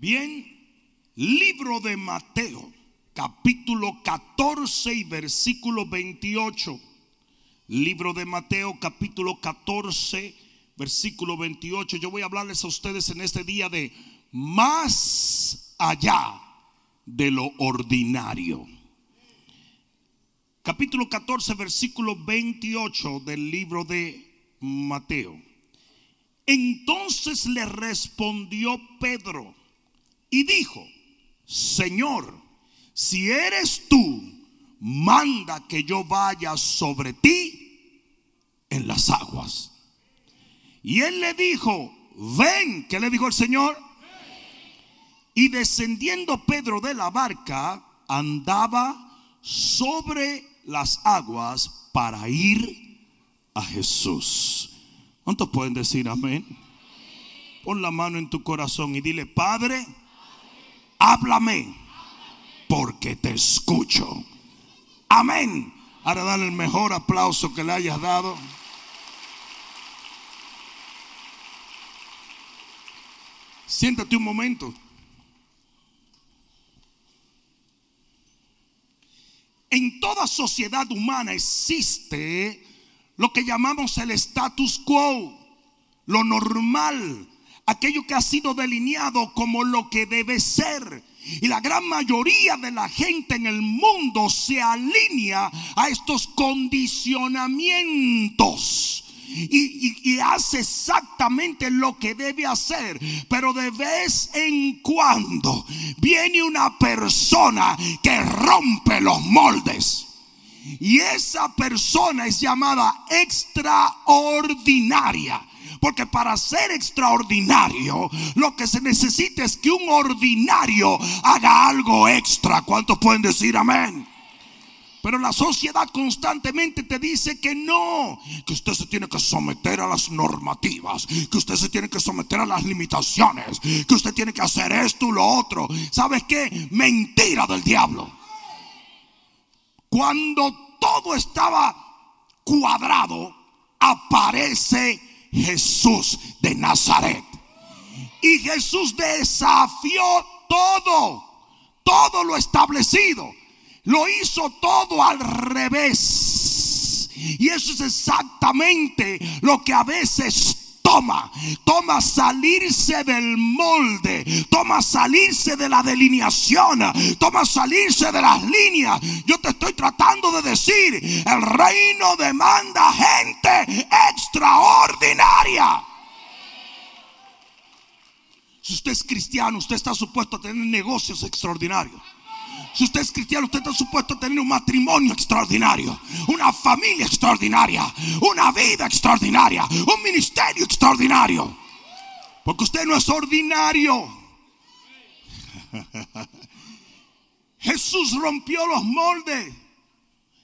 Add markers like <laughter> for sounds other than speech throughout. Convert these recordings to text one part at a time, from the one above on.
Bien, libro de Mateo, capítulo 14 y versículo 28. Libro de Mateo, capítulo 14, versículo 28. Yo voy a hablarles a ustedes en este día de más allá de lo ordinario. Capítulo 14, versículo 28 del libro de Mateo. Entonces le respondió Pedro y dijo, Señor, si eres tú, manda que yo vaya sobre ti en las aguas. Y él le dijo, ven, ¿qué le dijo el Señor? Y descendiendo Pedro de la barca, andaba sobre las aguas para ir a Jesús. ¿Cuántos pueden decir amén? Pon la mano en tu corazón y dile, Padre, háblame, porque te escucho. Amén. Ahora dale el mejor aplauso que le hayas dado. Siéntate un momento. En toda sociedad humana existe lo que llamamos el status quo, lo normal, aquello que ha sido delineado como lo que debe ser. Y la gran mayoría de la gente en el mundo se alinea a estos condicionamientos. Y, hace exactamente lo que debe hacer. Pero de vez en cuando viene una persona que rompe los moldes. Y esa persona es llamada extraordinaria. Porque para ser extraordinario, lo que se necesita es que un ordinario haga algo extra. ¿Cuántos pueden decir amén? Pero la sociedad constantemente te dice que no, que usted se tiene que someter a las normativas, que usted se tiene que someter a las limitaciones, que usted tiene que hacer esto y lo otro. ¿Sabes qué? Mentira del diablo. Cuando todo estaba cuadrado, aparece Jesús de Nazaret. Y Jesús desafió todo, todo lo establecido. Lo hizo todo al revés. Y eso es exactamente lo que a veces toma, toma salirse del molde, toma salirse de la delineación, toma salirse de las líneas. Yo te estoy tratando de decir, el reino demanda gente extraordinaria. Si usted es cristiano, usted está supuesto a tener negocios extraordinarios. Si usted es cristiano, usted está supuesto a tener un matrimonio extraordinario, una familia extraordinaria, una vida extraordinaria, un ministerio extraordinario. Porque usted no es ordinario. <laughs> Jesús rompió los moldes.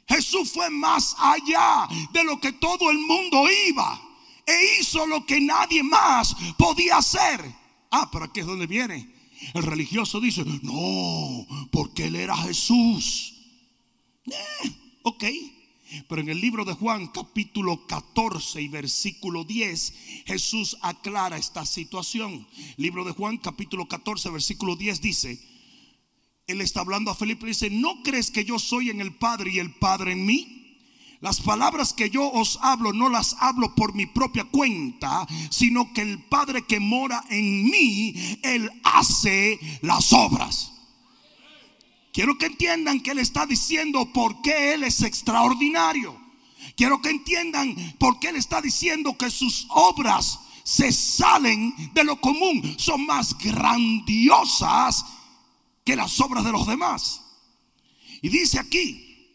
Jesús fue más allá de lo que todo el mundo iba. E hizo lo que nadie más podía hacer. Ah, pero aquí es donde viene. El religioso dice, no, él era Jesús. Eh, ok. Pero en el libro de Juan capítulo 14 y versículo 10, Jesús aclara esta situación. Libro de Juan capítulo 14 versículo 10 dice, Él está hablando a Felipe y dice, ¿no crees que yo soy en el Padre y el Padre en mí? Las palabras que yo os hablo no las hablo por mi propia cuenta, sino que el Padre que mora en mí, Él hace las obras. Quiero que entiendan que Él está diciendo por qué Él es extraordinario. Quiero que entiendan por qué Él está diciendo que sus obras se salen de lo común, son más grandiosas que las obras de los demás. Y dice aquí,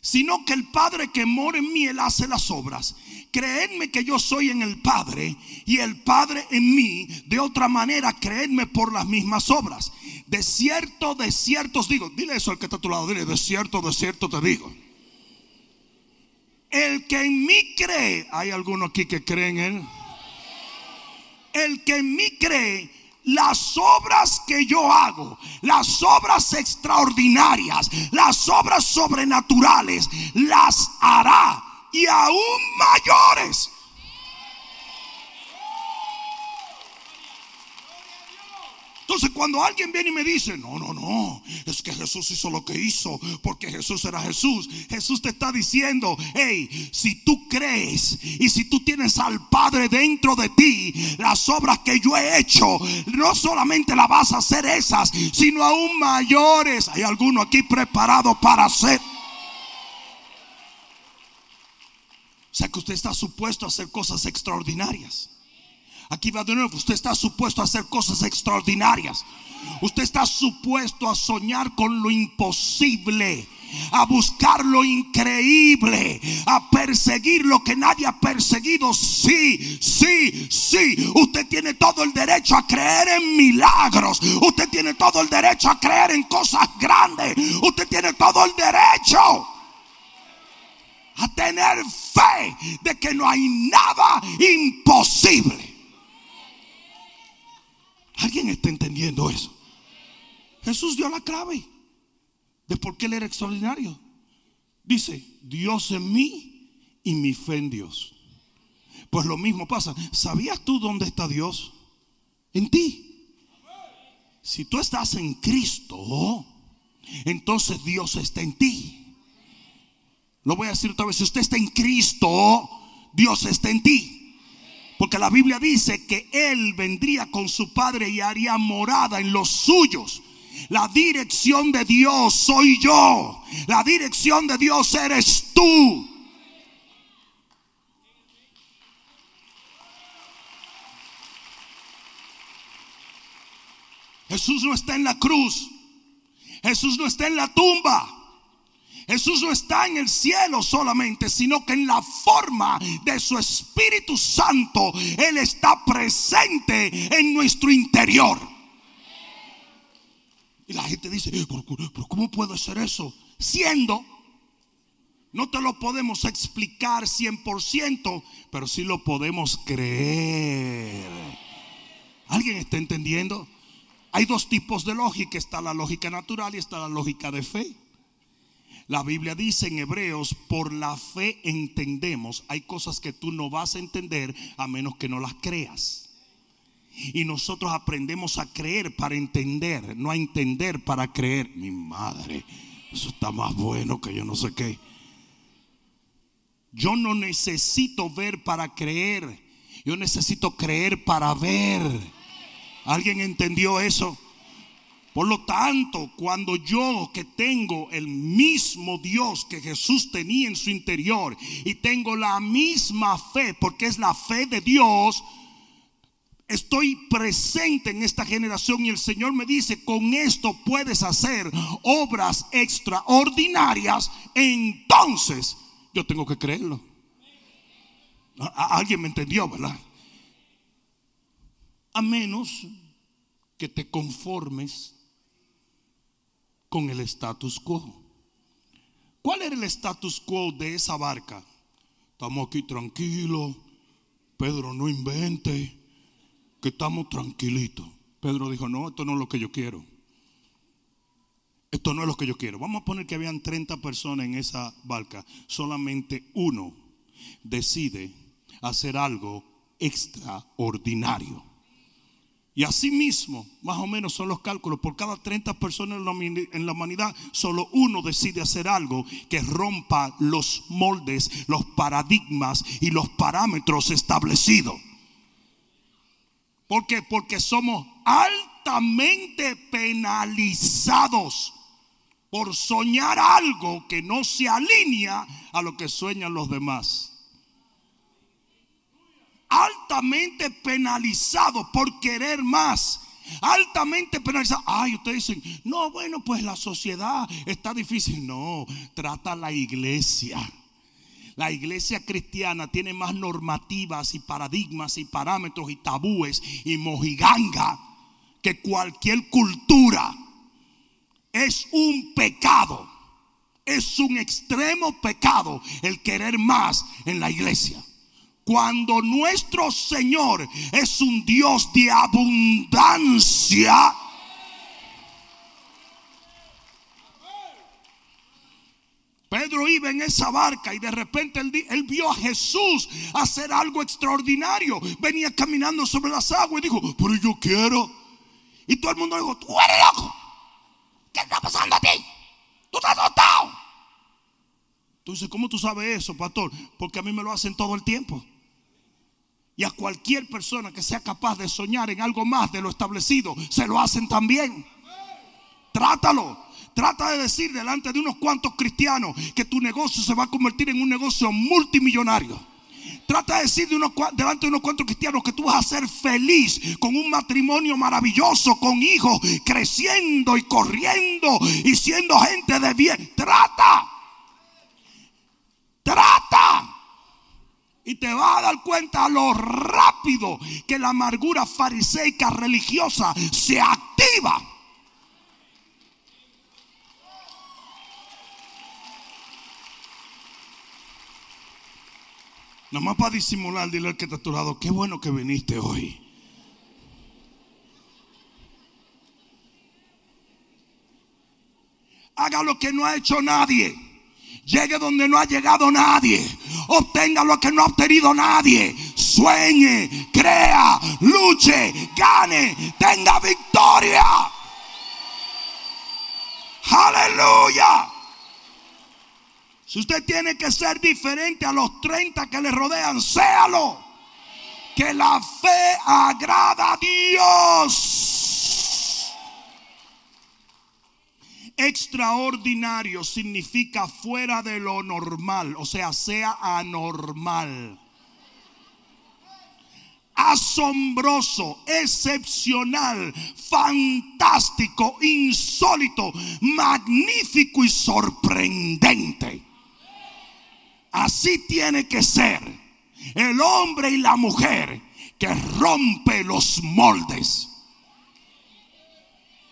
sino que el Padre que mora en mí, Él hace las obras. Creedme que yo soy en el Padre y el Padre en mí. De otra manera, creedme por las mismas obras. De cierto, de cierto os digo, dile eso al que está a tu lado, dile, de cierto, de cierto te digo. El que en mí cree, hay alguno aquí que cree en Él. El que en mí cree, las obras que yo hago, las obras extraordinarias, las obras sobrenaturales, las hará y aún mayores. Entonces cuando alguien viene y me dice, no, no, no, es que Jesús hizo lo que hizo porque Jesús era Jesús. Jesús te está diciendo, hey, si tú crees y si tú tienes al Padre dentro de ti, las obras que yo he hecho, no solamente las vas a hacer esas, sino aún mayores. Hay alguno aquí preparado para hacer. O sea que usted está supuesto a hacer cosas extraordinarias. Aquí va de nuevo, usted está supuesto a hacer cosas extraordinarias. Usted está supuesto a soñar con lo imposible, a buscar lo increíble, a perseguir lo que nadie ha perseguido. Sí, sí, sí. Usted tiene todo el derecho a creer en milagros. Usted tiene todo el derecho a creer en cosas grandes. Usted tiene todo el derecho a tener fe de que no hay nada imposible. ¿Alguien está entendiendo eso? Jesús dio la clave de por qué él era extraordinario. Dice, Dios en mí y mi fe en Dios. Pues lo mismo pasa. ¿Sabías tú dónde está Dios? En ti. Si tú estás en Cristo, entonces Dios está en ti. Lo voy a decir otra vez, si usted está en Cristo, Dios está en ti. Porque la Biblia dice que Él vendría con su Padre y haría morada en los suyos. La dirección de Dios soy yo. La dirección de Dios eres tú. Jesús no está en la cruz. Jesús no está en la tumba. Jesús no está en el cielo solamente, sino que en la forma de su Espíritu Santo, Él está presente en nuestro interior. Y la gente dice, pero ¿cómo puede ser eso? Siendo, no te lo podemos explicar 100%, pero sí lo podemos creer. ¿Alguien está entendiendo? Hay dos tipos de lógica, está la lógica natural y está la lógica de fe. La Biblia dice en Hebreos, por la fe entendemos. Hay cosas que tú no vas a entender a menos que no las creas. Y nosotros aprendemos a creer para entender, no a entender para creer. Mi madre, eso está más bueno que yo no sé qué. Yo no necesito ver para creer. Yo necesito creer para ver. ¿Alguien entendió eso? Por lo tanto, cuando yo que tengo el mismo Dios que Jesús tenía en su interior y tengo la misma fe, porque es la fe de Dios, estoy presente en esta generación y el Señor me dice, con esto puedes hacer obras extraordinarias, entonces yo tengo que creerlo. Alguien me entendió, ¿verdad? A menos que te conformes con el status quo. ¿Cuál era el status quo de esa barca? Estamos aquí tranquilos. Pedro, no invente. Que estamos tranquilitos. Pedro dijo, no, esto no es lo que yo quiero. Esto no es lo que yo quiero. Vamos a poner que habían 30 personas en esa barca. Solamente uno decide hacer algo extraordinario. Y así mismo, más o menos son los cálculos, por cada 30 personas en la humanidad, solo uno decide hacer algo que rompa los moldes, los paradigmas y los parámetros establecidos. ¿Por qué? Porque somos altamente penalizados por soñar algo que no se alinea a lo que sueñan los demás altamente penalizado por querer más. Altamente penalizado. Ay, ustedes dicen, no, bueno, pues la sociedad está difícil. No, trata la iglesia. La iglesia cristiana tiene más normativas y paradigmas y parámetros y tabúes y mojiganga que cualquier cultura. Es un pecado. Es un extremo pecado el querer más en la iglesia. Cuando nuestro Señor es un Dios de abundancia, Pedro iba en esa barca y de repente él, vio a Jesús hacer algo extraordinario. Venía caminando sobre las aguas y dijo, pero yo quiero. Y todo el mundo dijo, tú eres loco. ¿Qué está pasando a ti? Tú estás asustado. Entonces, ¿cómo tú sabes eso, pastor? Porque a mí me lo hacen todo el tiempo. Y a cualquier persona que sea capaz de soñar en algo más de lo establecido, se lo hacen también. Trátalo. Trata de decir delante de unos cuantos cristianos que tu negocio se va a convertir en un negocio multimillonario. Trata de decir de delante de unos cuantos cristianos que tú vas a ser feliz con un matrimonio maravilloso, con hijos creciendo y corriendo y siendo gente de bien. Trata. Trata. Y te vas a dar cuenta lo rápido que la amargura fariseica religiosa se activa. Nomás para disimular, dile al que está a tu lado, qué bueno que viniste hoy. Haga lo que no ha hecho nadie. Llegue donde no ha llegado nadie. Obtenga lo que no ha obtenido nadie. Sueñe, crea, luche, gane, tenga victoria. Aleluya. Si usted tiene que ser diferente a los 30 que le rodean, séalo. Que la fe agrada a Dios. Extraordinario significa fuera de lo normal, o sea, sea anormal. Asombroso, excepcional, fantástico, insólito, magnífico y sorprendente. Así tiene que ser el hombre y la mujer que rompe los moldes.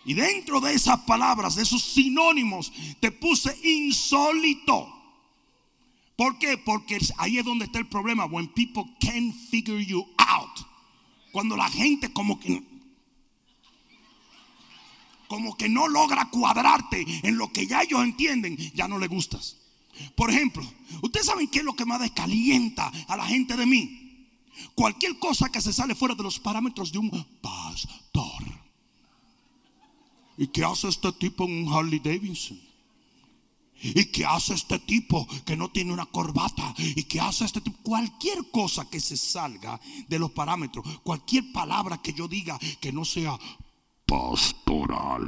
Y dentro de esas palabras, de esos sinónimos, te puse insólito. ¿Por qué? Porque ahí es donde está el problema. When people can't figure you out. Cuando la gente como que como que no logra cuadrarte en lo que ya ellos entienden, ya no le gustas. Por ejemplo, ¿ustedes saben qué es lo que más descalienta a la gente de mí? Cualquier cosa que se sale fuera de los parámetros de un pastor. ¿Y qué hace este tipo en un Harley Davidson? ¿Y qué hace este tipo que no tiene una corbata? ¿Y qué hace este tipo? Cualquier cosa que se salga de los parámetros, cualquier palabra que yo diga que no sea pastoral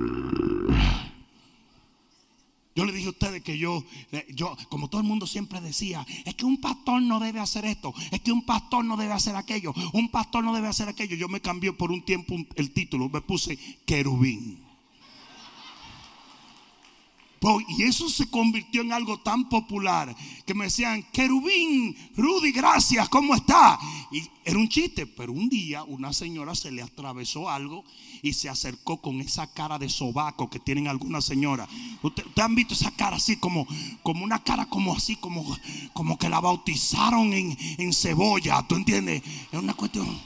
yo le dije a ustedes que yo, eh, yo, como todo el mundo siempre decía, es que un pastor no debe hacer esto, es que un pastor no debe hacer aquello, un pastor no debe hacer aquello. Yo me cambié por un tiempo el título, me puse querubín. Y eso se convirtió en algo tan popular que me decían, querubín, Rudy, gracias, ¿cómo está? Y era un chiste, pero un día una señora se le atravesó algo y se acercó con esa cara de sobaco que tienen algunas señoras. ¿Ustedes usted han visto esa cara así como, como una cara como así, como, como que la bautizaron en, en cebolla? ¿Tú entiendes? Es una cuestión.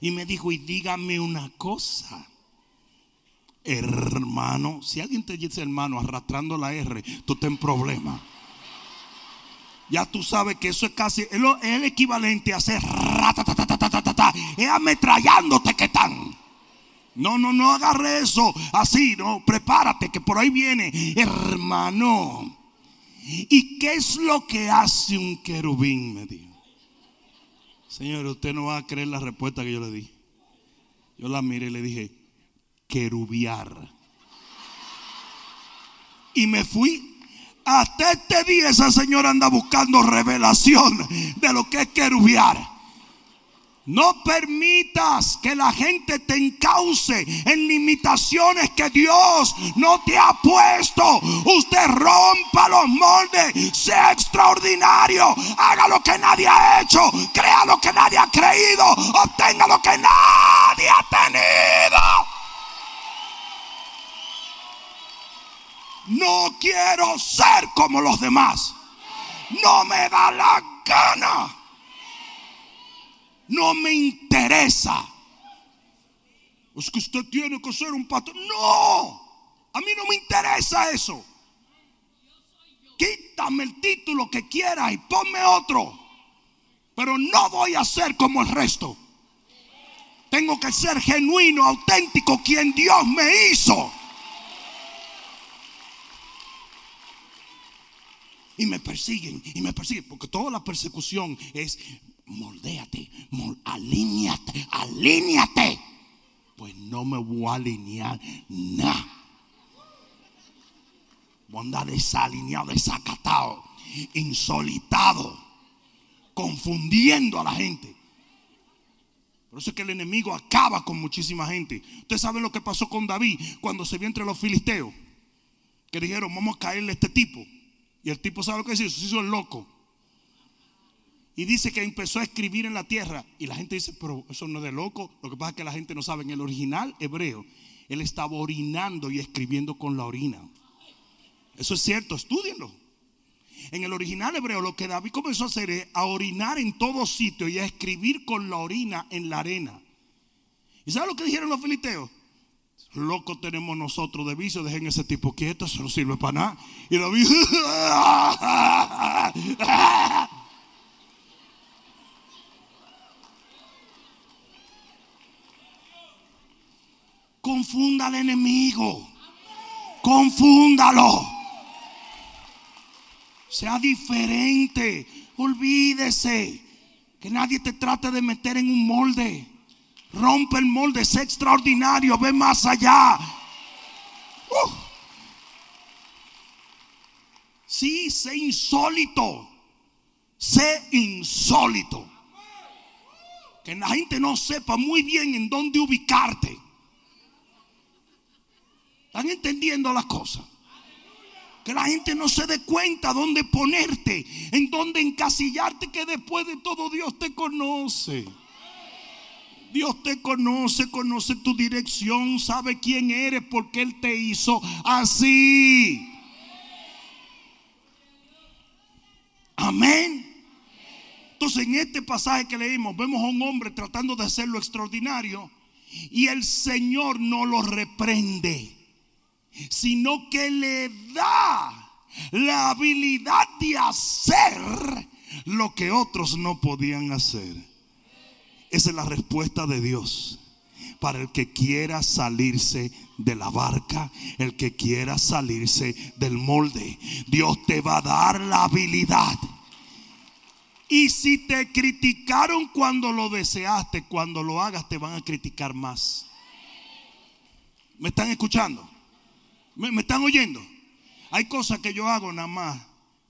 Y me dijo, y dígame una cosa. Hermano, si alguien te dice hermano arrastrando la R, tú ten problema. Ya tú sabes que eso es casi el equivalente a hacer es ametrallándote que están. No, no, no agarre eso así, no, prepárate que por ahí viene, hermano. ¿Y qué es lo que hace un querubín? Me dijo. Señor, usted no va a creer la respuesta que yo le di. Yo la miré y le dije, querubiar. Y me fui. Hasta este día esa señora anda buscando revelación de lo que es querubiar. No permitas que la gente te encauce en limitaciones que Dios no te ha puesto. Usted rompa los moldes, sea extraordinario, haga lo que nadie ha hecho, crea lo que nadie ha creído, obtenga lo que nadie ha tenido. No quiero ser como los demás. No me da la gana. No me interesa. Es que usted tiene que ser un pastor. No. A mí no me interesa eso. Quítame el título que quiera y ponme otro. Pero no voy a ser como el resto. Tengo que ser genuino, auténtico, quien Dios me hizo. Y me persiguen, y me persiguen, porque toda la persecución es moldéate, alíñate, alíñate. Pues no me voy a alinear nada. Voy a andar desalineado, desacatado, insolitado, confundiendo a la gente. Por eso es que el enemigo acaba con muchísima gente. Usted sabe lo que pasó con David cuando se vio entre los filisteos. Que dijeron, vamos a caerle a este tipo. Y el tipo sabe lo que hizo, se hizo el loco. Y dice que empezó a escribir en la tierra. Y la gente dice, pero eso no es de loco. Lo que pasa es que la gente no sabe. En el original hebreo, él estaba orinando y escribiendo con la orina. Eso es cierto, estudienlo. En el original hebreo lo que David comenzó a hacer es a orinar en todo sitio y a escribir con la orina en la arena. ¿Y sabe lo que dijeron los filisteos? Loco tenemos nosotros de vicio, dejen ese tipo quieto, eso no sirve para nada. Y David... <laughs> Confunda al enemigo. Confúndalo sea diferente. Olvídese que nadie te trate de meter en un molde. Rompe el molde, sé extraordinario, ve más allá. Uh. Sí, sé insólito. Sé insólito. Que la gente no sepa muy bien en dónde ubicarte. ¿Están entendiendo las cosas? Que la gente no se dé cuenta dónde ponerte, en dónde encasillarte, que después de todo Dios te conoce. Dios te conoce, conoce tu dirección, sabe quién eres porque Él te hizo así. Amén. Entonces en este pasaje que leímos vemos a un hombre tratando de hacer lo extraordinario y el Señor no lo reprende sino que le da la habilidad de hacer lo que otros no podían hacer. Esa es la respuesta de Dios para el que quiera salirse de la barca, el que quiera salirse del molde. Dios te va a dar la habilidad. Y si te criticaron cuando lo deseaste, cuando lo hagas te van a criticar más. ¿Me están escuchando? ¿Me, están oyendo? Hay cosas que yo hago nada más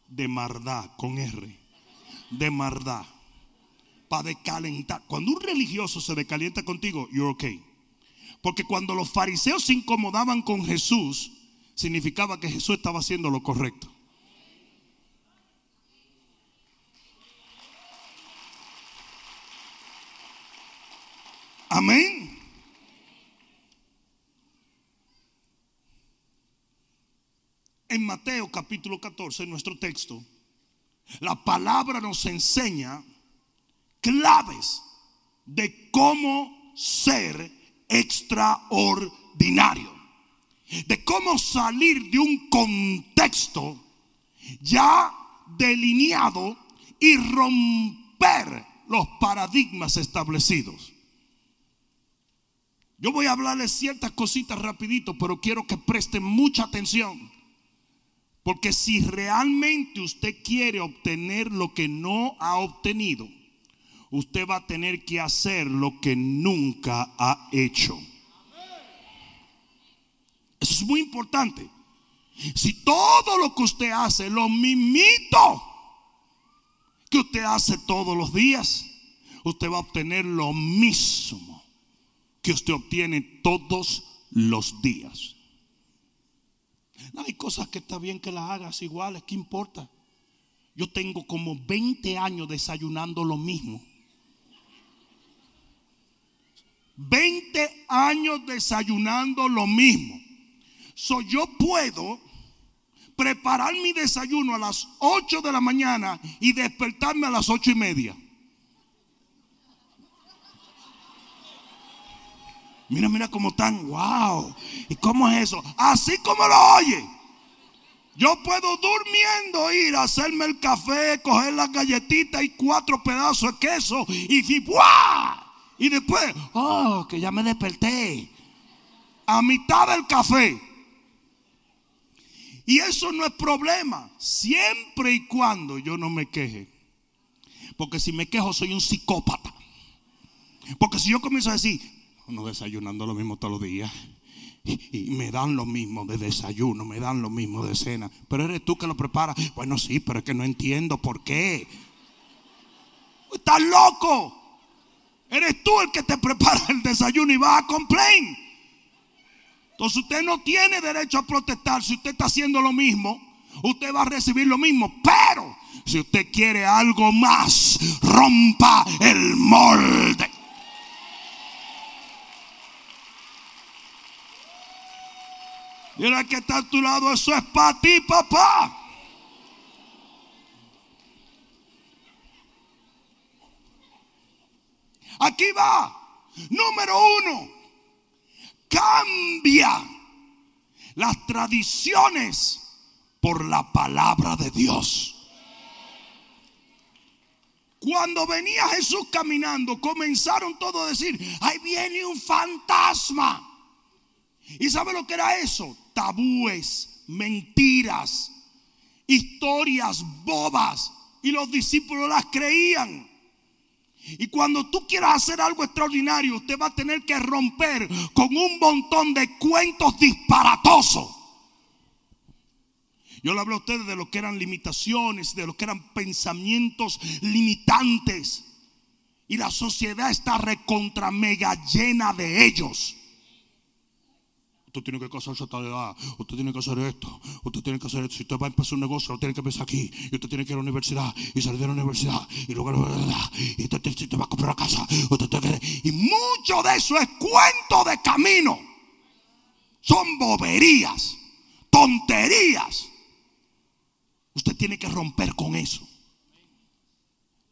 de maldad, con R. De maldad. Para decalentar. Cuando un religioso se decalienta contigo, you're okay. Porque cuando los fariseos se incomodaban con Jesús, significaba que Jesús estaba haciendo lo correcto. Amén. En Mateo capítulo 14, nuestro texto, la palabra nos enseña claves de cómo ser extraordinario, de cómo salir de un contexto ya delineado y romper los paradigmas establecidos. Yo voy a hablarles ciertas cositas rapidito, pero quiero que presten mucha atención. Porque si realmente usted quiere obtener lo que no ha obtenido, usted va a tener que hacer lo que nunca ha hecho. Eso es muy importante. Si todo lo que usted hace, lo mismito que usted hace todos los días, usted va a obtener lo mismo que usted obtiene todos los días. No, hay cosas que está bien que las hagas iguales, ¿qué importa? Yo tengo como 20 años desayunando lo mismo. 20 años desayunando lo mismo. So, yo puedo preparar mi desayuno a las 8 de la mañana y despertarme a las 8 y media. Mira, mira cómo están. Wow. ¿Y cómo es eso? Así como lo oye. Yo puedo durmiendo ir a hacerme el café, coger las galletitas y cuatro pedazos de queso y, ¡buah! Y después, oh, que ya me desperté. A mitad del café. Y eso no es problema, siempre y cuando yo no me queje. Porque si me quejo soy un psicópata. Porque si yo comienzo a decir, no desayunando lo mismo todos los días. Y, me dan lo mismo de desayuno, me dan lo mismo de cena. Pero eres tú que lo preparas. Bueno, sí, pero es que no entiendo por qué. Estás loco. Eres tú el que te prepara el desayuno y vas a complain. Entonces usted no tiene derecho a protestar. Si usted está haciendo lo mismo, usted va a recibir lo mismo. Pero si usted quiere algo más, rompa el molde. Mira que está a tu lado, eso es para ti, papá. Aquí va. Número uno. Cambia las tradiciones por la palabra de Dios. Cuando venía Jesús caminando, comenzaron todos a decir, ahí viene un fantasma. ¿Y sabe lo que era eso? Tabúes, mentiras, historias bobas. Y los discípulos las creían. Y cuando tú quieras hacer algo extraordinario, usted va a tener que romper con un montón de cuentos disparatosos. Yo le hablo a ustedes de lo que eran limitaciones, de lo que eran pensamientos limitantes. Y la sociedad está recontra mega llena de ellos. Usted tiene que casarse a tal edad. Usted tiene que hacer esto. Usted tiene que hacer esto. Si usted va a empezar un negocio, lo tiene que empezar aquí. Y usted tiene que ir a la universidad. Y salir de la universidad. Y luego y usted, usted va a comprar una casa. y mucho de eso es cuento de camino. Son boberías. Tonterías. Usted tiene que romper con eso.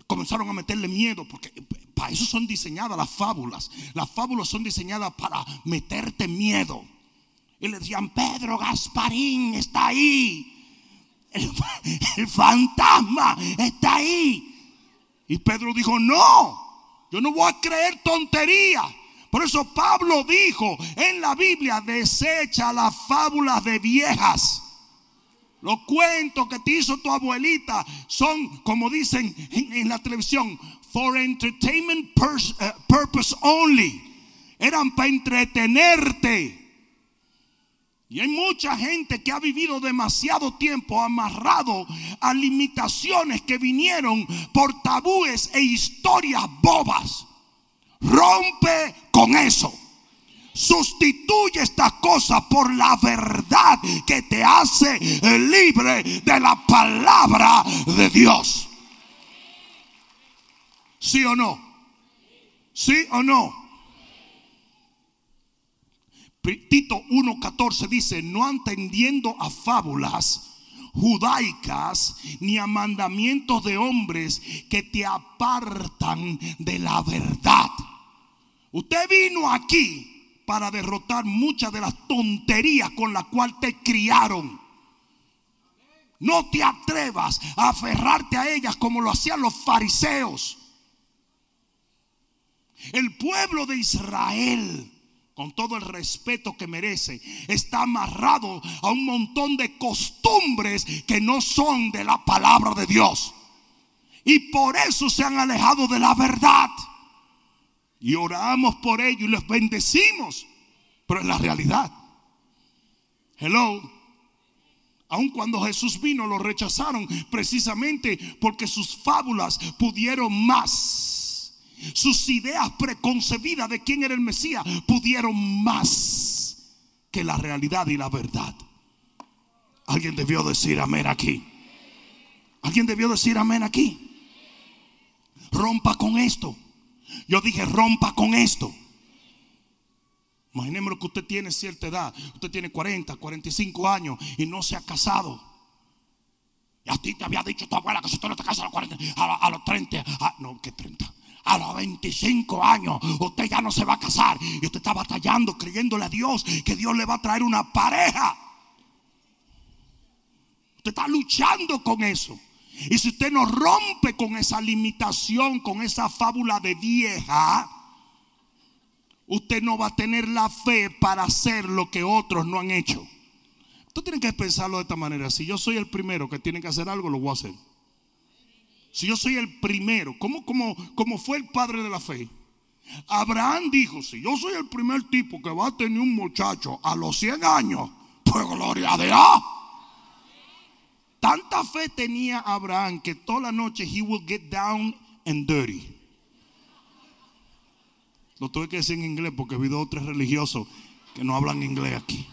Comenzaron a meterle miedo porque para eso son diseñadas las fábulas. Las fábulas son diseñadas para meterte miedo. Y le decían, Pedro Gasparín está ahí. El, fantasma está ahí. Y Pedro dijo, no, yo no voy a creer tontería. Por eso Pablo dijo en la Biblia, desecha las fábulas de viejas. Los cuentos que te hizo tu abuelita son, como dicen en, la televisión, for entertainment eh, purpose only. Eran para entretenerte. Y hay mucha gente que ha vivido demasiado tiempo amarrado a limitaciones que vinieron por tabúes e historias bobas. Rompe con eso. Sustituye esta cosa por la verdad que te hace libre de la palabra de Dios. ¿Sí o no? ¿Sí o no? Tito 1.14 dice, no entendiendo a fábulas judaicas ni a mandamientos de hombres que te apartan de la verdad. Usted vino aquí para derrotar muchas de las tonterías con las cuales te criaron. No te atrevas a aferrarte a ellas como lo hacían los fariseos. El pueblo de Israel con todo el respeto que merece, está amarrado a un montón de costumbres que no son de la palabra de Dios. Y por eso se han alejado de la verdad. Y oramos por ello y los bendecimos. Pero es la realidad. Hello. Aun cuando Jesús vino, lo rechazaron precisamente porque sus fábulas pudieron más sus ideas preconcebidas de quién era el Mesías pudieron más que la realidad y la verdad. Alguien debió decir amén aquí. Alguien debió decir amén aquí. Rompa con esto. Yo dije rompa con esto. Imaginemos que usted tiene cierta edad. Usted tiene 40, 45 años y no se ha casado. Y a ti te había dicho tu abuela que si usted no te casa a los 40, a, los 30, ah, no, que 30 a los 25 años usted ya no se va a casar y usted está batallando, creyéndole a Dios que Dios le va a traer una pareja. Usted está luchando con eso. Y si usted no rompe con esa limitación, con esa fábula de vieja, usted no va a tener la fe para hacer lo que otros no han hecho. Tú tienes que pensarlo de esta manera. Si yo soy el primero que tiene que hacer algo, lo voy a hacer. Si yo soy el primero, como, como, como fue el padre de la fe? Abraham dijo, si yo soy el primer tipo que va a tener un muchacho a los 100 años, pues gloria a Dios. Tanta fe tenía Abraham que toda la noche he will get down and dirty. Lo tuve que decir en inglés porque he habido otros religiosos que no hablan inglés aquí.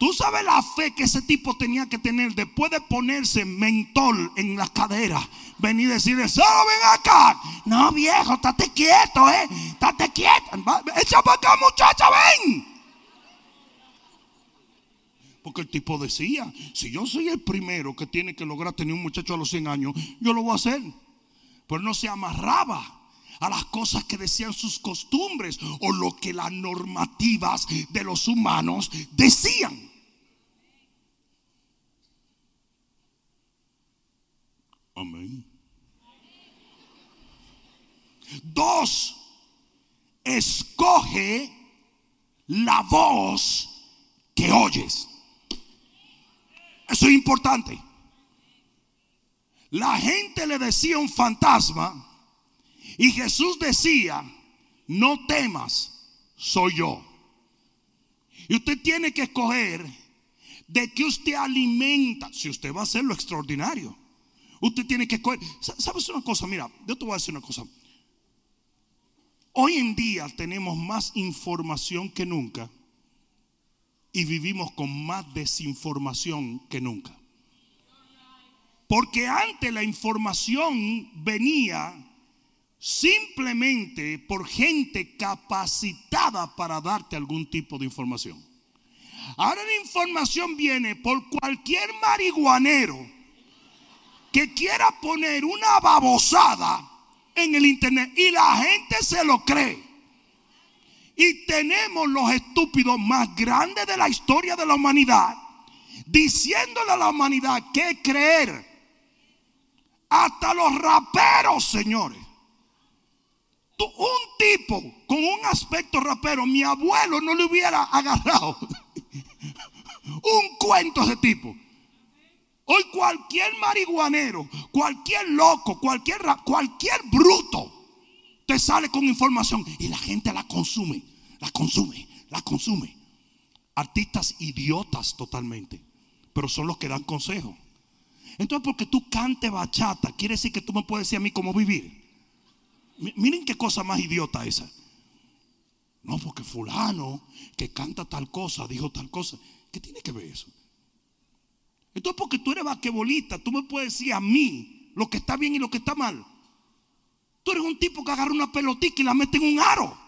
Tú sabes la fe que ese tipo tenía que tener después de ponerse mentol en la cadera. Venir y decirle, solo ven acá. No, viejo, estate quieto, eh. Estate quieto. Echa para acá, muchacha, ven. Porque el tipo decía, si yo soy el primero que tiene que lograr tener un muchacho a los 100 años, yo lo voy a hacer. Pero no se amarraba a las cosas que decían sus costumbres o lo que las normativas de los humanos decían. Amén. Dos, escoge la voz que oyes. Eso es importante. La gente le decía un fantasma y Jesús decía, no temas, soy yo. Y usted tiene que escoger de que usted alimenta, si usted va a hacer lo extraordinario. Usted tiene que escoger. ¿Sabes una cosa? Mira, yo te voy a decir una cosa. Hoy en día tenemos más información que nunca y vivimos con más desinformación que nunca. Porque antes la información venía simplemente por gente capacitada para darte algún tipo de información. Ahora la información viene por cualquier marihuanero que quiera poner una babosada en el internet y la gente se lo cree. Y tenemos los estúpidos más grandes de la historia de la humanidad diciéndole a la humanidad que creer. Hasta los raperos, señores un tipo con un aspecto rapero, mi abuelo no le hubiera <laughs> agarrado un cuento a ese tipo. Hoy cualquier marihuanero, cualquier loco, cualquier, cualquier bruto te sale con información y la gente la consume, la consume, la consume. Artistas idiotas totalmente, pero son los que dan consejos. Entonces, porque tú cantes bachata, quiere decir que tú me puedes decir a mí cómo vivir. Miren qué cosa más idiota esa. No, porque fulano que canta tal cosa, dijo tal cosa. ¿Qué tiene que ver eso? Entonces, porque tú eres vaquebolista, tú me puedes decir a mí lo que está bien y lo que está mal. Tú eres un tipo que agarra una pelotita y la mete en un aro.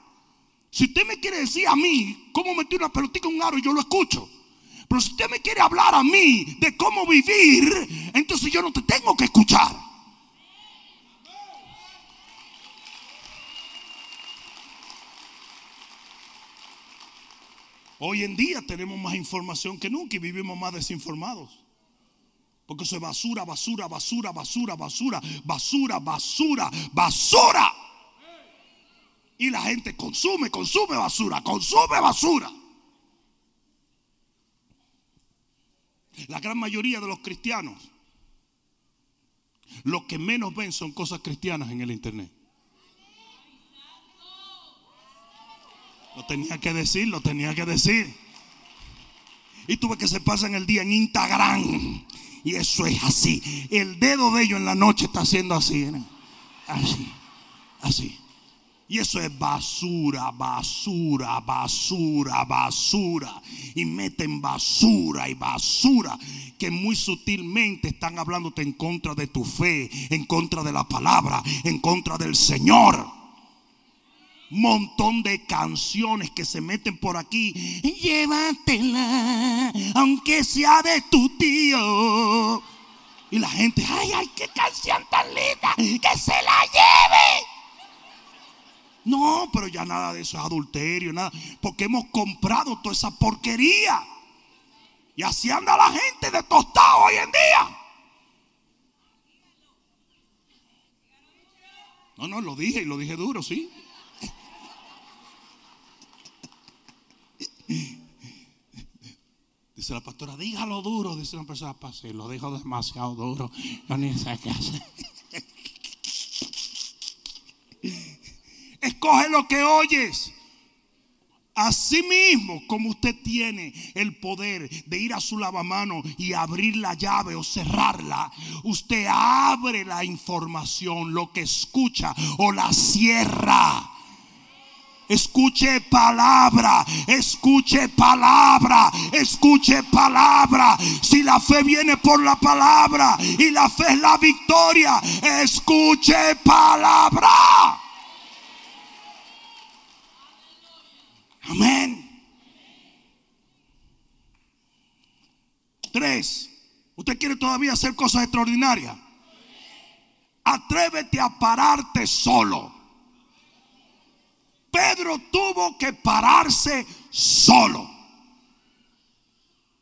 Si usted me quiere decir a mí cómo meter una pelotita en un aro, yo lo escucho. Pero si usted me quiere hablar a mí de cómo vivir, entonces yo no te tengo que escuchar. Hoy en día tenemos más información que nunca y vivimos más desinformados. Porque eso es basura, basura, basura, basura, basura, basura, basura, basura. Y la gente consume, consume basura, consume basura. La gran mayoría de los cristianos, lo que menos ven son cosas cristianas en el Internet. Lo tenía que decir, lo tenía que decir. Y tuve que se pasan el día en Instagram. Y eso es así. El dedo de ellos en la noche está haciendo así. Así, así. Y eso es basura, basura, basura, basura. Y meten basura y basura que muy sutilmente están hablándote en contra de tu fe, en contra de la palabra, en contra del Señor montón de canciones que se meten por aquí. Llévatela, aunque sea de tu tío. Y la gente, ay, ay, qué canción tan linda, que se la lleve. No, pero ya nada de eso es adulterio, nada. Porque hemos comprado toda esa porquería. Y así anda la gente de tostado hoy en día. No, no, lo dije y lo dije duro, sí. Dice la pastora, dígalo duro. Dice una persona, pase, lo dijo demasiado duro. Yo ni sé qué hacer. <laughs> Escoge lo que oyes. Asimismo, como usted tiene el poder de ir a su lavamano y abrir la llave o cerrarla, usted abre la información, lo que escucha o la cierra. Escuche palabra, escuche palabra, escuche palabra. Si la fe viene por la palabra y la fe es la victoria, escuche palabra. Amén. Tres. ¿Usted quiere todavía hacer cosas extraordinarias? Atrévete a pararte solo. Pedro tuvo que pararse solo.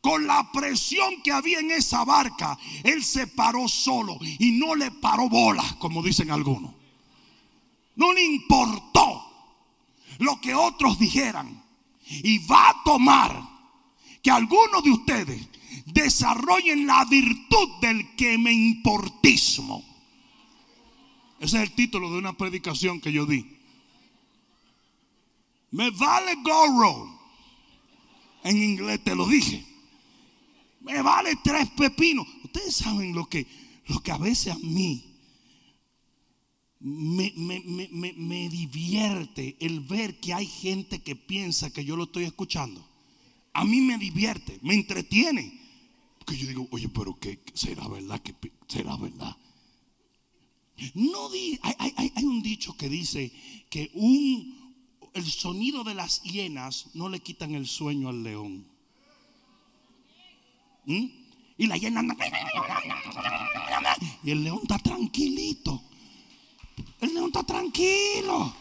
Con la presión que había en esa barca, él se paró solo y no le paró bola, como dicen algunos. No le importó lo que otros dijeran. Y va a tomar que algunos de ustedes desarrollen la virtud del que me importismo. Ese es el título de una predicación que yo di. Me vale gorro. En inglés te lo dije. Me vale tres pepinos. Ustedes saben lo que, lo que a veces a mí me, me, divierte el ver que hay gente que piensa que yo lo estoy escuchando. A mí me divierte, me entretiene. Porque yo digo, oye, pero ¿qué será verdad? que será verdad? No di, hay, un dicho que dice que un el sonido de las hienas no le quitan el sueño al león. ¿Mm? Y la hiena y el león está tranquilito. El león está tranquilo.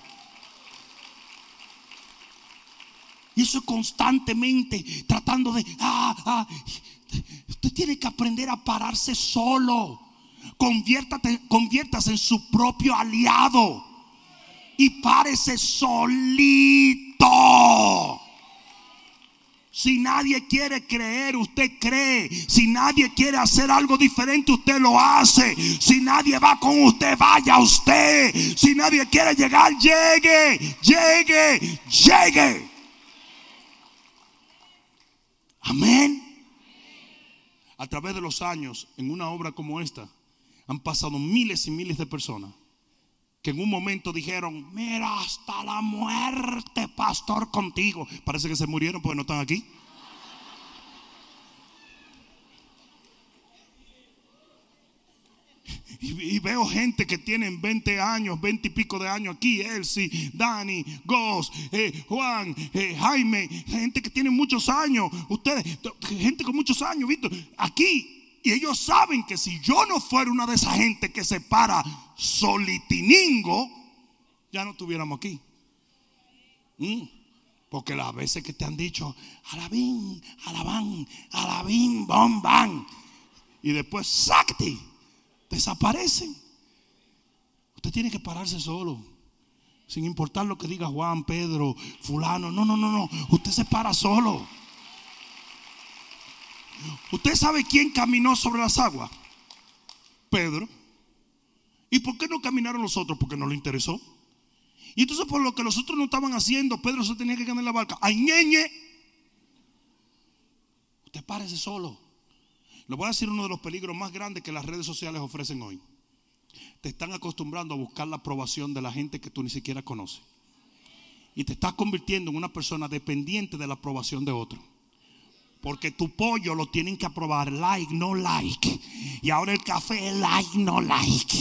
Y eso constantemente tratando de... Ah, ah. Usted tiene que aprender a pararse solo. Conviértate, conviértase en su propio aliado. Y párese solito. Si nadie quiere creer, usted cree. Si nadie quiere hacer algo diferente, usted lo hace. Si nadie va con usted, vaya usted. Si nadie quiere llegar, llegue, llegue, llegue. Amén. A través de los años, en una obra como esta, han pasado miles y miles de personas que en un momento dijeron, mira, hasta la muerte, pastor, contigo. Parece que se murieron porque no están aquí. <laughs> Y, veo gente que tienen 20 años, 20 y pico de años aquí, Elsie, Dani, Goss, eh, Juan, eh, Jaime, gente que tiene muchos años, ustedes, gente con muchos años, Víctor, aquí y ellos saben que si yo no fuera una de esas gente que se para solitiningo, ya no estuviéramos aquí. Mm. Porque las veces que te han dicho, alabín, alabán, alabín, bom, bam. Y después, sacti, desaparecen. Usted tiene que pararse solo. Sin importar lo que diga Juan, Pedro, fulano. No, no, no, no. Usted se para solo. ¿Usted sabe quién caminó sobre las aguas? Pedro. ¿Y por qué no caminaron los otros? Porque no le interesó. Y entonces por lo que los otros no estaban haciendo, Pedro se tenía que en la barca. ¡Ay, ñeñe! Usted párese solo. Le voy a decir uno de los peligros más grandes que las redes sociales ofrecen hoy. Te están acostumbrando a buscar la aprobación de la gente que tú ni siquiera conoces. Y te estás convirtiendo en una persona dependiente de la aprobación de otro. Porque tu pollo lo tienen que aprobar. Like, no like. Y ahora el café es like, no like.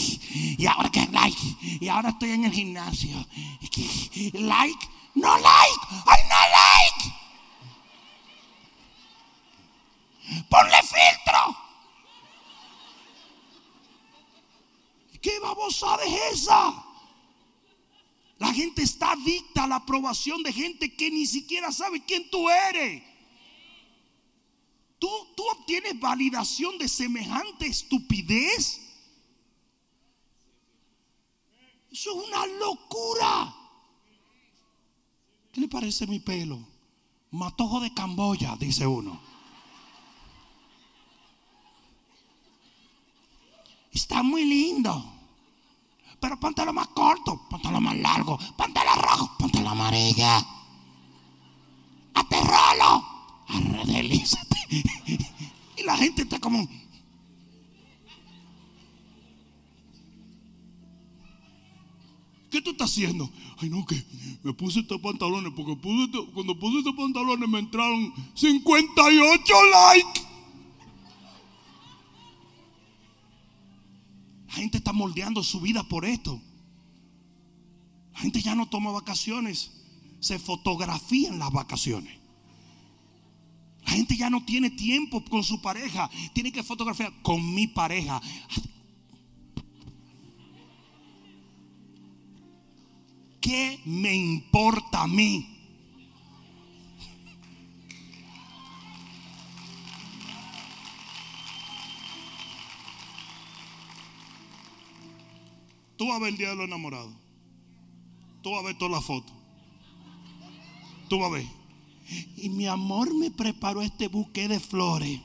Y ahora que like. Y ahora estoy en el gimnasio. Like, no like. Ay, no like. Ponle filtro. ¿Qué babosa es esa? La gente está adicta a la aprobación de gente que ni siquiera sabe quién tú eres. ¿Tú, obtienes validación de semejante estupidez? Eso es una locura. ¿Qué le parece mi pelo? Matojo de Camboya, dice uno. Está muy lindo. Pero póntelo más corto, póntelo más largo, póntelo rojo, póntelo amarilla. Aterralo, arredelízate. Y la gente está como. ¿Qué tú estás haciendo? Ay, no, que me puse estos pantalones porque cuando puse estos pantalones me entraron 58 likes. La gente está moldeando su vida por esto. La gente ya no toma vacaciones, se fotografía en las vacaciones. La gente ya no tiene tiempo con su pareja, tiene que fotografiar con mi pareja. ¿Qué me importa a mí? Tú vas a ver el los enamorados. Tú vas a ver todas las fotos. Tú vas a ver. Y mi amor me preparó este buque de flores.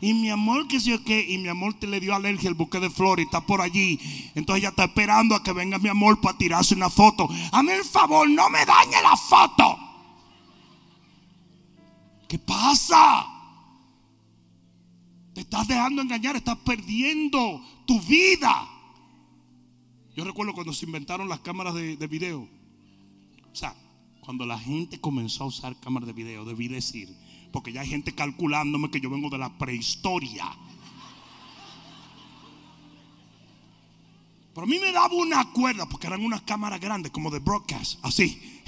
Y mi amor, que sé yo qué. Y mi amor te le dio alergia al buque de flores y está por allí. Entonces ella está esperando a que venga mi amor para tirarse una foto. Hazme el favor, no me dañe la foto. ¿Qué pasa? Te estás dejando engañar, estás perdiendo tu vida. Yo recuerdo cuando se inventaron las cámaras de, video. O sea, cuando la gente comenzó a usar cámaras de video, debí decir, porque ya hay gente calculándome que yo vengo de la prehistoria. Pero a mí me daba una cuerda, porque eran unas cámaras grandes, como de broadcast, así.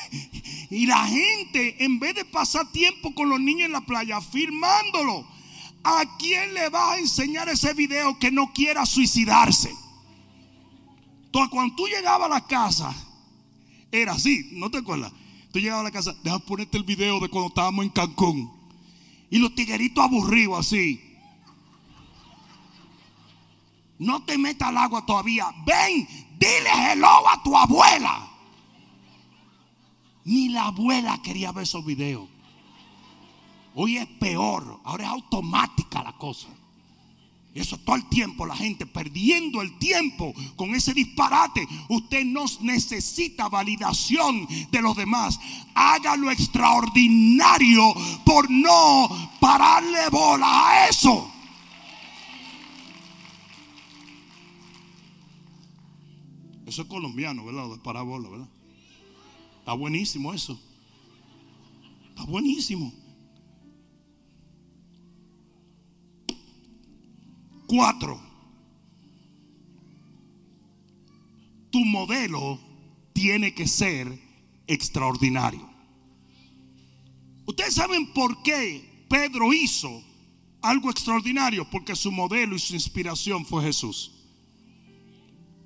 <laughs> y la gente, en vez de pasar tiempo con los niños en la playa, filmándolo, ¿a quién le va a enseñar ese video que no quiera suicidarse? Entonces, cuando tú llegabas a la casa, era así, ¿no te acuerdas? Tú llegabas a la casa, deja ponerte el video de cuando estábamos en Cancún. Y los tigueritos aburridos así. No te metas al agua todavía. Ven, dile hello a tu abuela. Ni la abuela quería ver esos videos. Hoy es peor. Ahora es automática la cosa. Eso todo el tiempo, la gente perdiendo el tiempo con ese disparate. Usted no necesita validación de los demás. Haga lo extraordinario por no pararle bola a eso. Eso es colombiano, ¿verdad? De bola, ¿verdad? Está buenísimo eso. Está buenísimo. Cuatro. Tu modelo tiene que ser extraordinario. Ustedes saben por qué Pedro hizo algo extraordinario, porque su modelo y su inspiración fue Jesús.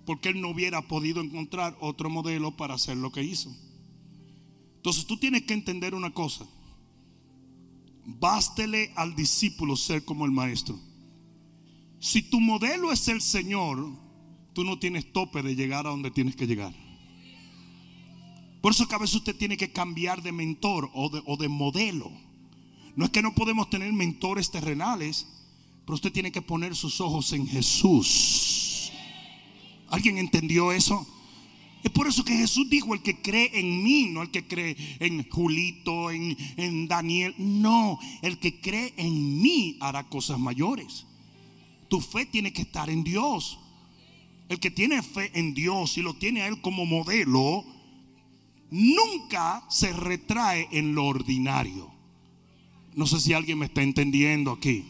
Porque él no hubiera podido encontrar otro modelo para hacer lo que hizo. Entonces tú tienes que entender una cosa. Bástele al discípulo ser como el maestro. Si tu modelo es el Señor, tú no tienes tope de llegar a donde tienes que llegar. Por eso que a veces usted tiene que cambiar de mentor o de, modelo. No es que no podemos tener mentores terrenales, pero usted tiene que poner sus ojos en Jesús. ¿Alguien entendió eso? Es por eso que Jesús dijo, el que cree en mí, no el que cree en Julito, en Daniel. No, el que cree en mí hará cosas mayores. Tu fe tiene que estar en Dios. El que tiene fe en Dios y lo tiene a Él como modelo, nunca se retrae en lo ordinario. No sé si alguien me está entendiendo aquí.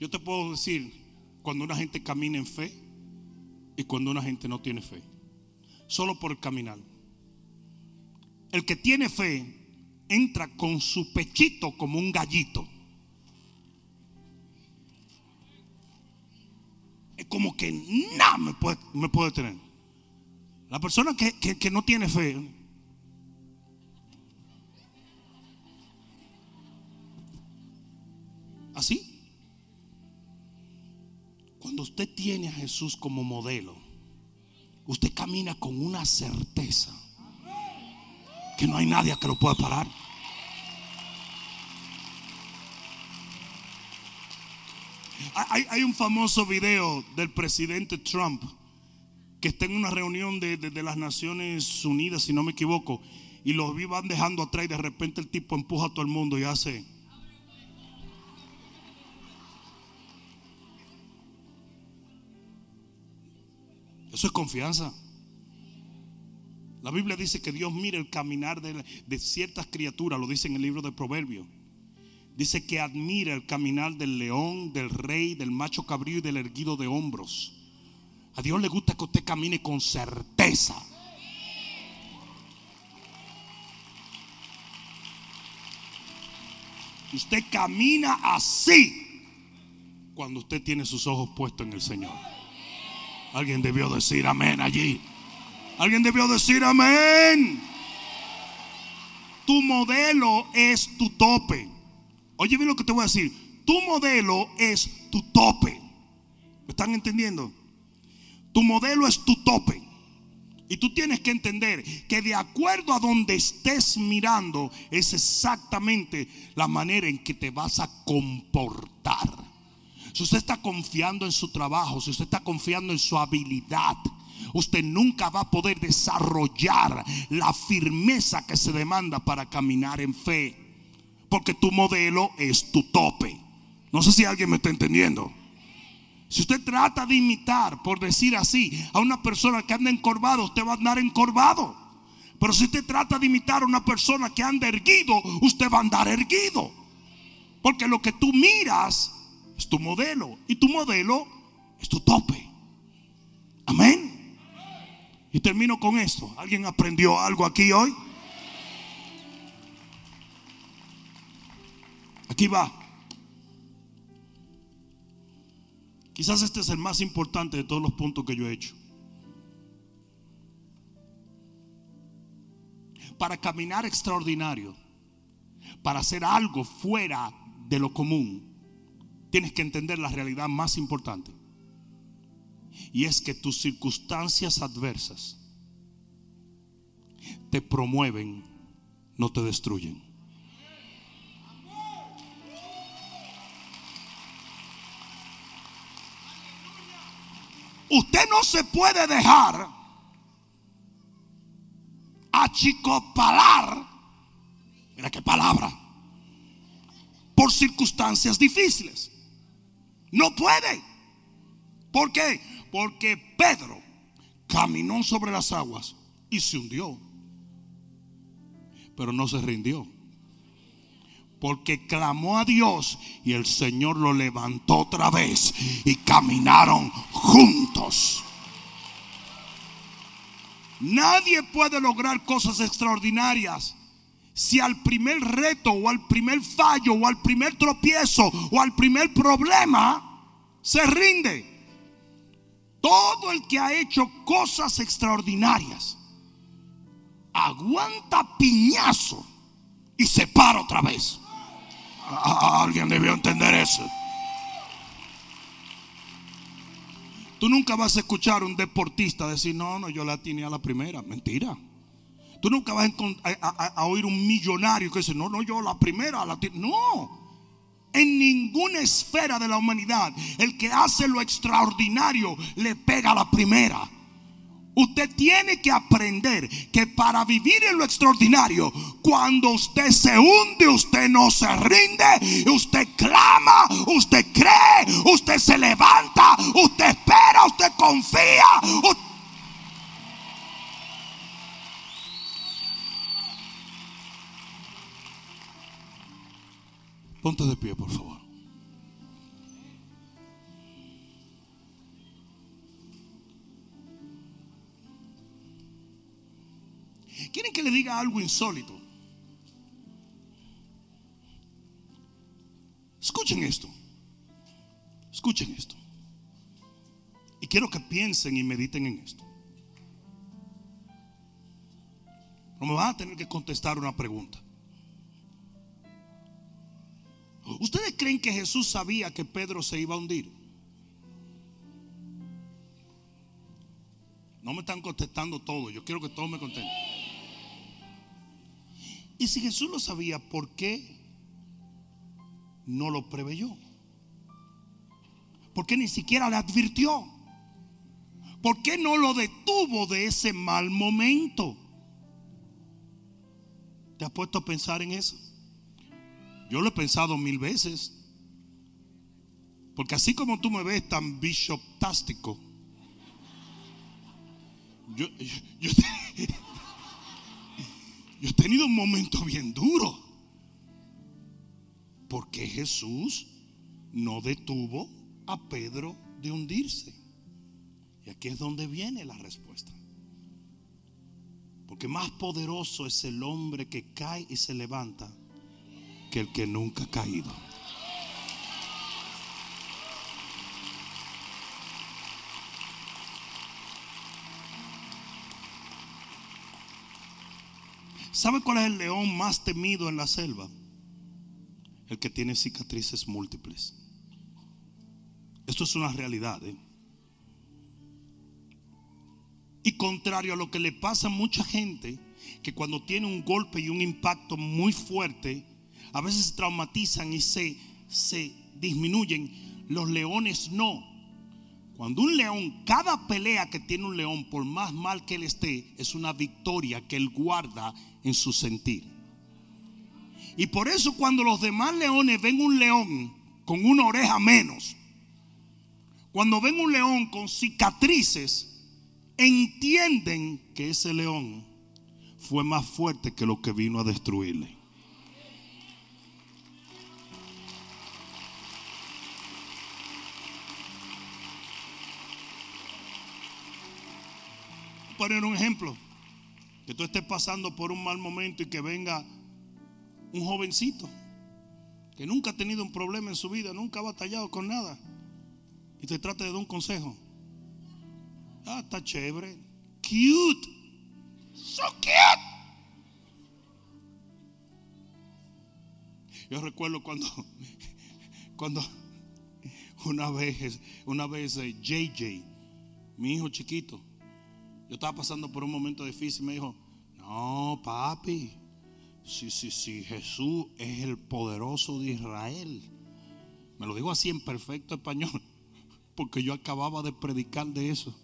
Yo te puedo decir cuando una gente camina en fe y cuando una gente no tiene fe. Solo por caminar. El que tiene fe entra con su pechito como un gallito. Es como que nada me puede, tener. La persona que, que no tiene fe. Así. Cuando usted tiene a Jesús como modelo, usted camina con una certeza que no hay nadie que lo pueda parar. Hay, un famoso video del presidente Trump que está en una reunión de, de- de las Naciones Unidas, si no me equivoco, y los vi van dejando atrás y de repente el tipo empuja a todo el mundo y hace... Eso es confianza. La Biblia dice que Dios mira el caminar de, de ciertas criaturas, lo dice en el libro de Proverbios. Dice que admira el caminar del león, del rey, del macho cabrío y del erguido de hombros. A Dios le gusta que usted camine con certeza. Usted camina así cuando usted tiene sus ojos puestos en el Señor. Alguien debió decir amén allí. Alguien debió decir amén. Tu modelo es tu tope. Oye bien lo que te voy a decir. Tu modelo es tu tope. ¿Me están entendiendo? Tu modelo es tu tope. Y tú tienes que entender que de acuerdo a donde estés mirando es exactamente la manera en que te vas a comportar. Si usted está confiando en su trabajo, si usted está confiando en su habilidad, usted nunca va a poder desarrollar la firmeza que se demanda para caminar en fe. Porque tu modelo es tu tope. No sé si alguien me está entendiendo. Si usted trata de imitar, por decir así, a una persona que anda encorvado, usted va a andar encorvado. Pero si usted trata de imitar a una persona que anda erguido, usted va a andar erguido. Porque lo que tú miras es tu modelo. Y tu modelo es tu tope. Amén. Y termino con esto. ¿Alguien aprendió algo aquí hoy? Aquí va. Quizás este es el más importante de todos los puntos que yo he hecho. Para caminar extraordinario, para hacer algo fuera de lo común, tienes que entender la realidad más importante. Y es que tus circunstancias adversas te promueven, no te destruyen. Usted no se puede dejar achicopalar. Mira qué palabra. Por circunstancias difíciles. No puede. ¿Por qué? Porque Pedro caminó sobre las aguas y se hundió. Pero no se rindió. Porque clamó a Dios y el Señor lo levantó otra vez y caminaron juntos. Nadie puede lograr cosas extraordinarias si al primer reto o al primer fallo o al primer tropiezo o al primer problema se rinde. Todo el que ha hecho cosas extraordinarias aguanta piñazo y se para otra vez. Alguien debió entender eso. Tú nunca vas a escuchar a un deportista decir, no, no, yo la tenía la primera. Mentira. Tú nunca vas a, encont- a- oír un millonario que dice, no, no, yo la primera la. No. En ninguna esfera de la humanidad, el que hace lo extraordinario le pega a la primera. Usted tiene que aprender que para vivir en lo extraordinario, cuando usted se hunde, usted no se rinde, usted clama, usted cree, usted se levanta, usted espera, usted confía. Ponte de pie, por favor. ¿Quieren que le diga algo insólito? Escuchen esto. Escuchen esto. Y quiero que piensen y mediten en esto. No me van a tener que contestar una pregunta. ¿Ustedes creen que Jesús sabía que Pedro se iba a hundir? No me están contestando todo. Yo quiero que todos me contesten. Y si Jesús lo sabía, ¿por qué no lo preveyó? ¿Por qué ni siquiera le advirtió? ¿Por qué no lo detuvo de ese mal momento? ¿Te has puesto a pensar en eso? Yo lo he pensado mil veces. Porque así como tú me ves tan bishoptástico, yo, yo, yo he tenido un momento bien duro. Porque Jesús no detuvo a Pedro de hundirse. Y aquí es donde viene la respuesta. Porque más poderoso es el hombre que cae y se levanta que el que nunca ha caído. ¿Sabe cuál es el león más temido en la selva? El que tiene cicatrices múltiples. Esto es una realidad. ¿eh? Y contrario a lo que le pasa a mucha gente, que cuando tiene un golpe y un impacto muy fuerte, a veces se traumatizan y se, se disminuyen. Los leones no. Cuando un león, cada pelea que tiene un león, por más mal que él esté, es una victoria que él guarda en su sentir. Y por eso cuando los demás leones ven un león con una oreja menos, cuando ven un león con cicatrices, entienden que ese león fue más fuerte que lo que vino a destruirle. Poner un ejemplo, que tú estés pasando por un mal momento y que venga un jovencito que nunca ha tenido un problema en su vida, nunca ha batallado con nada y te trate de dar un consejo. Ah, está chévere. Cute. So cute. Yo recuerdo cuando, <laughs> cuando una vez, una vez JJ, eh, mi hijo chiquito, yo estaba pasando por un momento difícil y me dijo, no, papi, sí, sí, sí, Jesús es el poderoso de Israel. Me lo digo así en perfecto español, <laughs> porque yo acababa de predicar de eso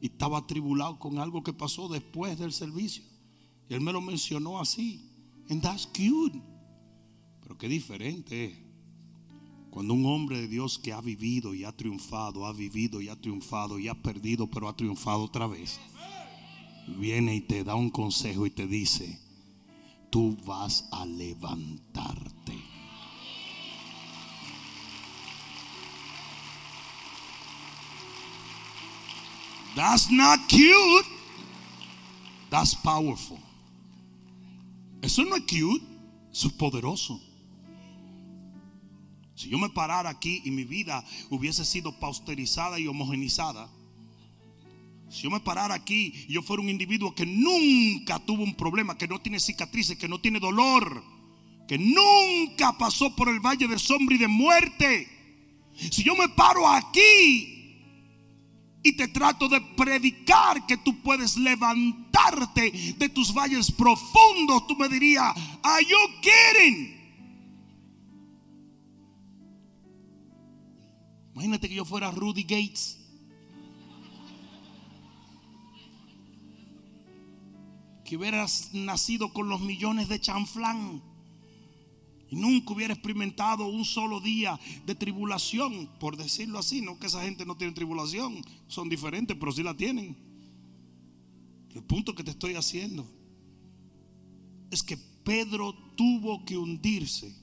y estaba atribulado con algo que pasó después del servicio. Y él me lo mencionó así. And that's cute. Pero qué diferente es cuando un hombre de Dios que ha vivido y ha triunfado, ha vivido y ha triunfado y ha perdido, pero ha triunfado otra vez, viene y te da un consejo y te dice, tú vas a levantarte. That's not cute. That's powerful. Eso no es cute, eso es poderoso. Si yo me parara aquí y mi vida hubiese sido pausterizada y homogenizada, si yo me parara aquí y yo fuera un individuo que nunca tuvo un problema, que no tiene cicatrices, que no tiene dolor, que nunca pasó por el valle de sombra y de muerte, si yo me paro aquí y te trato de predicar que tú puedes levantarte de tus valles profundos, tú me dirías, ¿Are you kidding? Imagínate que yo fuera Rudy Gates. Que hubieras nacido con los millones de chanflán y nunca hubiera experimentado un solo día de tribulación, por decirlo así, no que esa gente no tiene tribulación, son diferentes, pero sí la tienen. El punto que te estoy haciendo es que Pedro tuvo que hundirse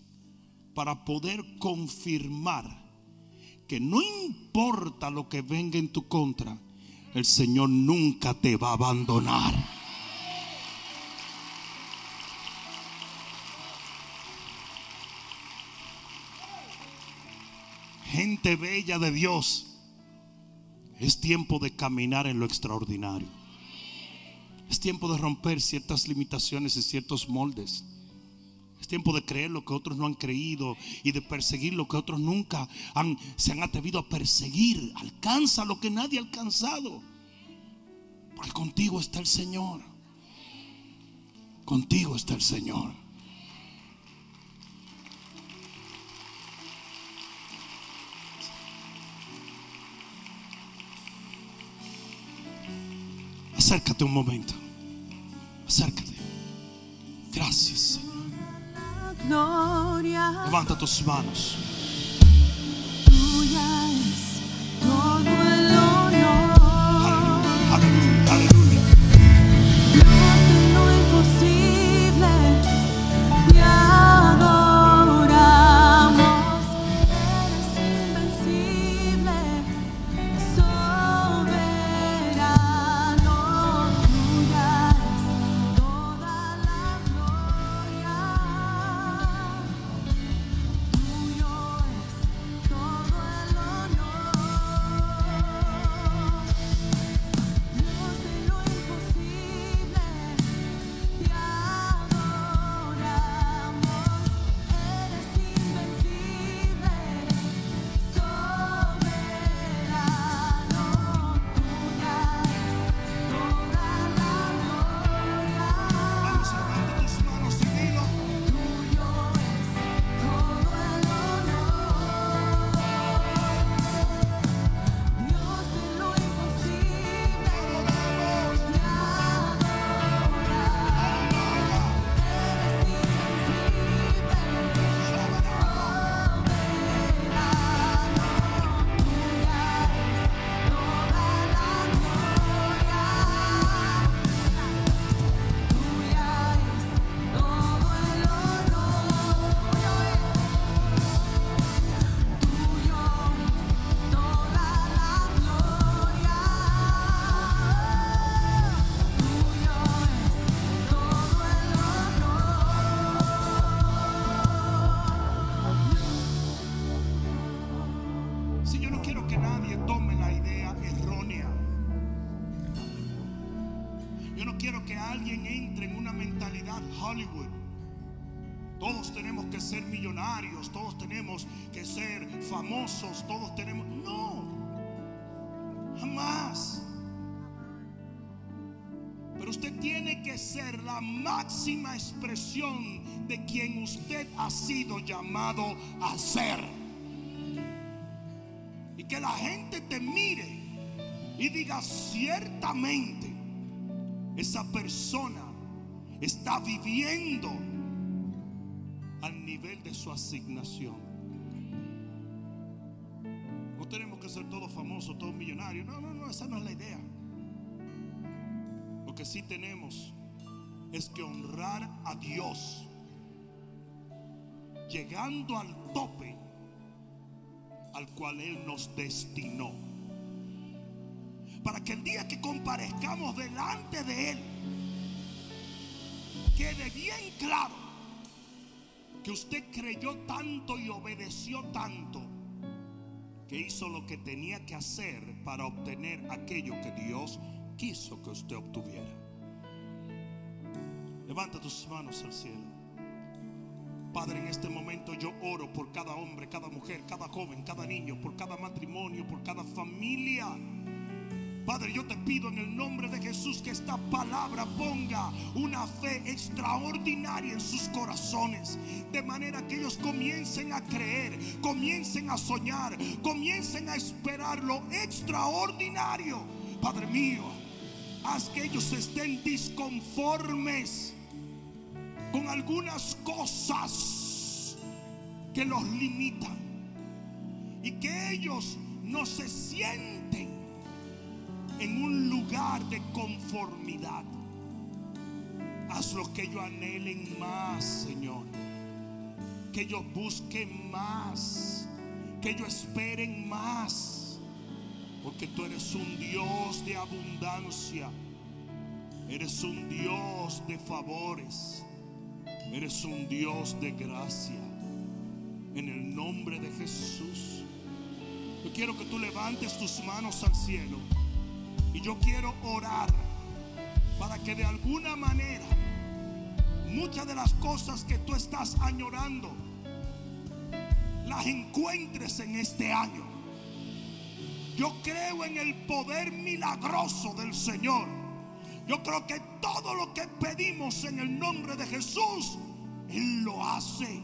para poder confirmar que no importa lo que venga en tu contra, el Señor nunca te va a abandonar. Gente bella de Dios, es tiempo de caminar en lo extraordinario. Es tiempo de romper ciertas limitaciones y ciertos moldes. Es tiempo de creer lo que otros no han creído y de perseguir lo que otros nunca han, se han atrevido a perseguir. Alcanza lo que nadie ha alcanzado. Porque contigo está el Señor. Contigo está el Señor. Acércate un momento. Acércate. Gracias, Señor. Levanta tus manos. La máxima expresión de quien usted ha sido llamado a ser y que la gente te mire y diga ciertamente esa persona está viviendo al nivel de su asignación. No tenemos que ser todos famosos, todos millonarios. No, no, no, esa no es la idea. Lo que sí tenemos es que honrar a Dios llegando al tope al cual Él nos destinó. Para que el día que comparezcamos delante de Él, quede bien claro que usted creyó tanto y obedeció tanto que hizo lo que tenía que hacer para obtener aquello que Dios quiso que usted obtuviera. Levanta tus manos al cielo. Padre, en este momento yo oro por cada hombre, cada mujer, cada joven, cada niño, por cada matrimonio, por cada familia. Padre, yo te pido en el nombre de Jesús que esta palabra ponga una fe extraordinaria en sus corazones. De manera que ellos comiencen a creer, comiencen a soñar, comiencen a esperar lo extraordinario. Padre mío, haz que ellos estén disconformes con algunas cosas que los limitan y que ellos no se sienten en un lugar de conformidad. Haz lo que ellos anhelen más, Señor. Que ellos busquen más. Que ellos esperen más. Porque tú eres un Dios de abundancia. Eres un Dios de favores. Eres un Dios de gracia. En el nombre de Jesús. Yo quiero que tú levantes tus manos al cielo. Y yo quiero orar para que de alguna manera muchas de las cosas que tú estás añorando las encuentres en este año. Yo creo en el poder milagroso del Señor Yo creo que todo lo que pedimos en el nombre de Jesús, Él lo hace.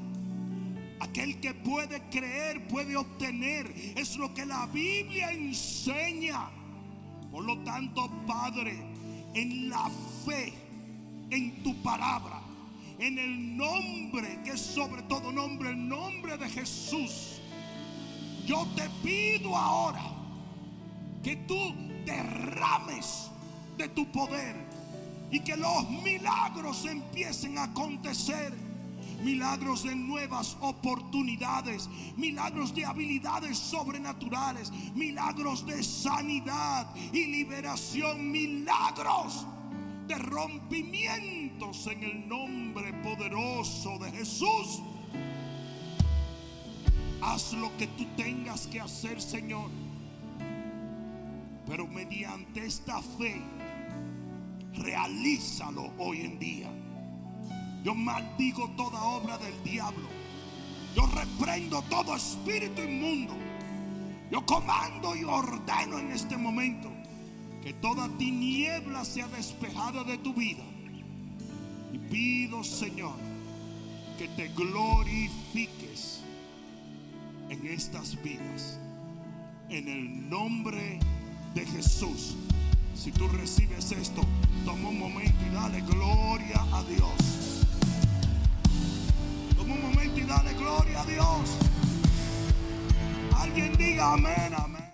Aquel que puede creer, puede obtener. Es lo que la Biblia enseña. Por lo tanto, Padre, en la fe, en tu palabra, en el nombre que es sobre todo nombre, el nombre de Jesús, yo te pido ahora que tú derrames de tu poder y que los milagros empiecen a acontecer. Milagros de nuevas oportunidades, milagros de habilidades sobrenaturales, milagros de sanidad y liberación, milagros de rompimientos en el nombre poderoso de Jesús. Haz lo que tú tengas que hacer, Señor. Pero mediante esta fe, realízalo hoy en día. Yo maldigo toda obra del diablo. Yo reprendo todo espíritu inmundo. Yo comando y ordeno en este momento que toda tiniebla sea despejada de tu vida. Y pido, Señor, que te glorifiques en estas vidas. En el nombre de Jesús. Si tú recibes esto, toma un momento y dale gloria a Dios. Toma un momento y dale gloria a Dios. Alguien diga amén.